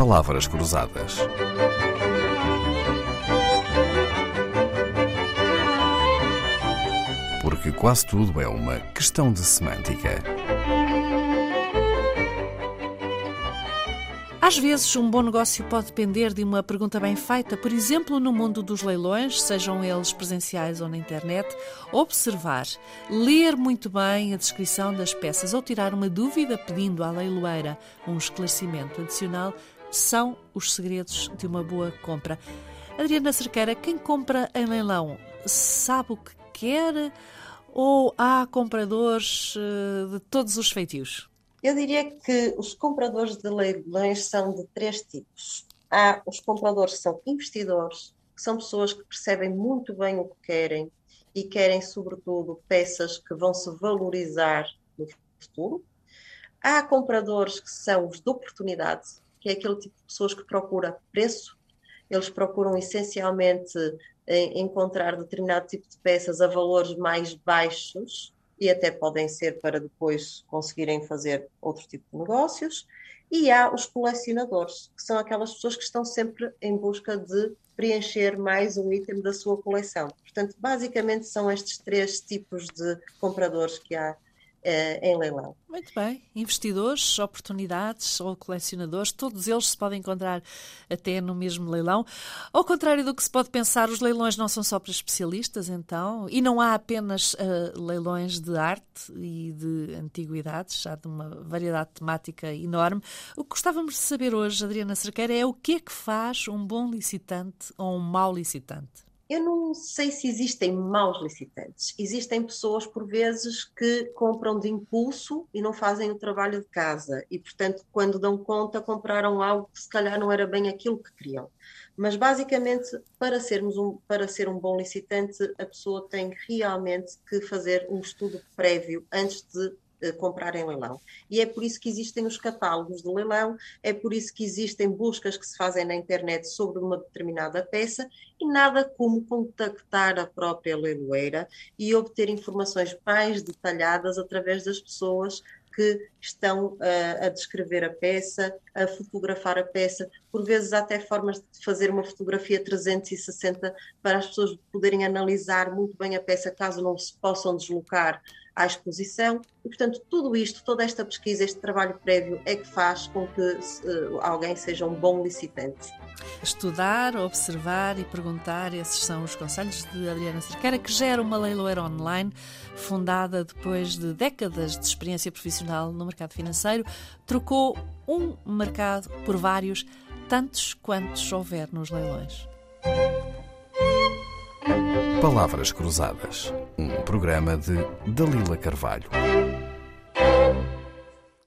Palavras Cruzadas. Porque quase tudo é uma questão de semântica. Às vezes, um bom negócio pode depender de uma pergunta bem feita, por exemplo, no mundo dos leilões, sejam eles presenciais ou na internet, observar, ler muito bem a descrição das peças ou tirar uma dúvida pedindo à leiloeira um esclarecimento adicional são os segredos de uma boa compra. Adriana Cerqueira, quem compra em leilão sabe o que quer ou há compradores eh, de todos os feitios? Eu diria que os compradores de leilões são de três tipos. Há os compradores que são investidores, que são pessoas que percebem muito bem o que querem e querem, sobretudo, peças que vão se valorizar no futuro. Há compradores que são os de oportunidade, que é aquele tipo de pessoas que procura preço. Eles procuram essencialmente eh, encontrar determinado tipo de peças a valores mais baixos e até podem ser para depois conseguirem fazer outro tipo de negócios. E há os colecionadores, que são aquelas pessoas que estão sempre em busca de preencher mais um item da sua coleção. Portanto, basicamente são estes três tipos de compradores que há em leilão. Muito bem. Investidores, oportunidades ou colecionadores, todos eles se podem encontrar até no mesmo leilão. Ao contrário do que se pode pensar, os leilões não são só para especialistas, então, e não há apenas uh, leilões de arte e de antiguidades, há de uma variedade temática enorme. O que gostávamos de saber hoje, Adriana Cerqueira, é o que é que faz um bom licitante ou um mau licitante? Eu não sei se existem maus licitantes. Existem pessoas, por vezes, que compram de impulso e não fazem o trabalho de casa. E, portanto, quando dão conta, compraram algo que se calhar não era bem aquilo que queriam. Mas, basicamente, para, sermos um, para ser um bom licitante, a pessoa tem realmente que fazer um estudo prévio antes de comprar em leilão. E é por isso que existem os catálogos de leilão, é por isso que existem buscas que se fazem na internet sobre uma determinada peça e nada como contactar a própria leiloeira e obter informações mais detalhadas através das pessoas que estão uh, a descrever a peça, a fotografar a peça, por vezes há até formas de fazer uma fotografia 360 para as pessoas poderem analisar muito bem a peça caso não se possam deslocar à exposição e, portanto, tudo isto, toda esta pesquisa, este trabalho prévio é que faz com que uh, alguém seja um bom licitante. Estudar, observar e perguntar, esses são os conselhos de Adriana Cerqueira, que gera uma leiloeira online fundada depois de décadas de experiência profissional no mercado financeiro, trocou um mercado por vários, tantos quantos houver nos leilões. Palavras Cruzadas, um programa de Dalila Carvalho.